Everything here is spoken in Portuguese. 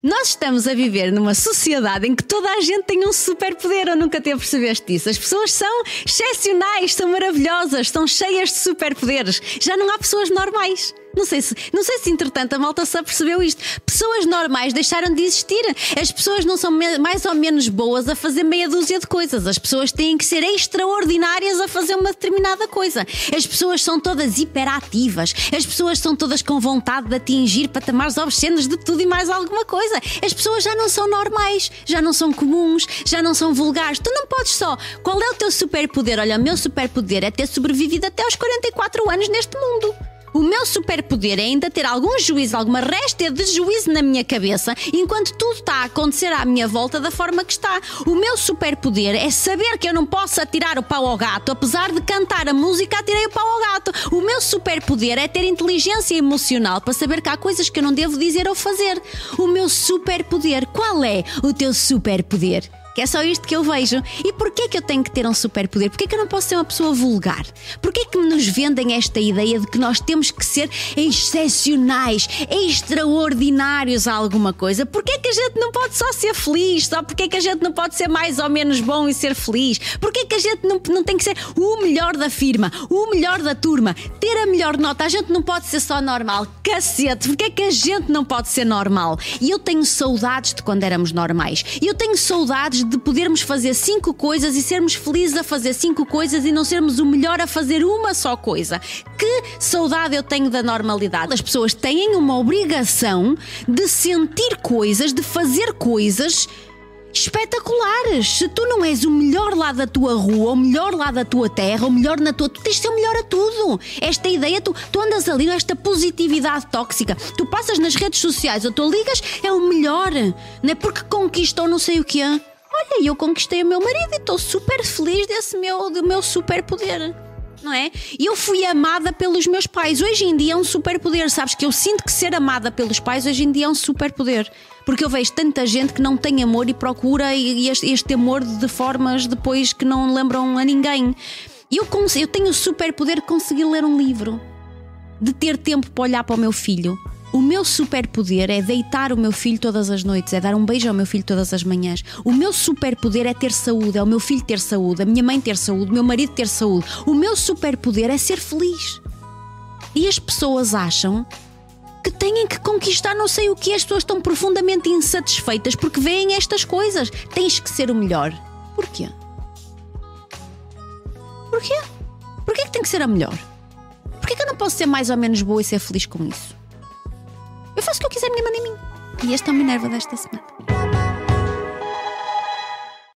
Nós estamos a viver numa sociedade em que toda a gente tem um superpoder, ou nunca te percebeste isso? As pessoas são excepcionais, são maravilhosas, estão cheias de superpoderes. Já não há pessoas normais. Não sei se, não sei se entretanto a malta se apercebeu isto. Pessoas normais deixaram de existir. As pessoas não são mais ou menos boas a fazer meia dúzia de coisas. As pessoas têm que ser extraordinárias a fazer uma determinada coisa. As pessoas são todas hiperativas. As pessoas são todas com vontade de atingir patamares obscenos de tudo e mais alguma coisa. As pessoas já não são normais, já não são comuns, já não são vulgares. Tu não podes só. Qual é o teu superpoder? Olha, o meu superpoder é ter sobrevivido até aos 44 anos neste mundo. O meu superpoder é ainda ter algum juízo, alguma resta de juízo na minha cabeça, enquanto tudo está a acontecer à minha volta da forma que está. O meu superpoder é saber que eu não posso atirar o pau ao gato, apesar de cantar a música, atirei o pau ao gato. O meu superpoder é ter inteligência emocional para saber que há coisas que eu não devo dizer ou fazer. O meu superpoder, qual é o teu superpoder? Que é só isto que eu vejo. E porquê que eu tenho que ter um superpoder? Porquê que eu não posso ser uma pessoa vulgar? Porquê que nos vendem esta ideia de que nós temos que ser excepcionais, extraordinários a alguma coisa? Porquê que a gente não pode só ser feliz? Só porquê que a gente não pode ser mais ou menos bom e ser feliz? Porquê que a gente não, não tem que ser o melhor da firma, o melhor da turma, ter a melhor nota? A gente não pode ser só normal. Cacete, porquê que a gente não pode ser normal? E eu tenho saudades de quando éramos normais. E eu tenho saudades de podermos fazer cinco coisas e sermos felizes a fazer cinco coisas e não sermos o melhor a fazer uma só coisa. Que saudade eu tenho da normalidade. As pessoas têm uma obrigação de sentir coisas, de fazer coisas espetaculares. Se tu não és o melhor lá da tua rua, o melhor lá da tua terra, o melhor na tua. Tu tens de ser o melhor a tudo. Esta ideia, tu, tu andas ali nesta positividade tóxica. Tu passas nas redes sociais ou tu ligas, é o melhor. Não é porque conquistou não sei o que é. Olha, eu conquistei o meu marido e estou super feliz desse meu, do meu superpoder. Não é? Eu fui amada pelos meus pais. Hoje em dia é um superpoder. Sabes que eu sinto que ser amada pelos pais hoje em dia é um superpoder. Porque eu vejo tanta gente que não tem amor e procura este, este amor de formas depois que não lembram a ninguém. Eu, eu tenho o superpoder de conseguir ler um livro, de ter tempo para olhar para o meu filho, o meu superpoder é deitar o meu filho todas as noites, é dar um beijo ao meu filho todas as manhãs. O meu superpoder é ter saúde, é o meu filho ter saúde, a minha mãe ter saúde, o meu marido ter saúde. O meu superpoder é ser feliz. E as pessoas acham que têm que conquistar não sei o que, as pessoas estão profundamente insatisfeitas porque veem estas coisas. Tens que ser o melhor. Porquê? Porquê? Porquê que tem que ser a melhor? Porquê que eu não posso ser mais ou menos boa e ser feliz com isso? Faço o que eu quiser, minha mãe em mim. E este é o Minerva desta semana.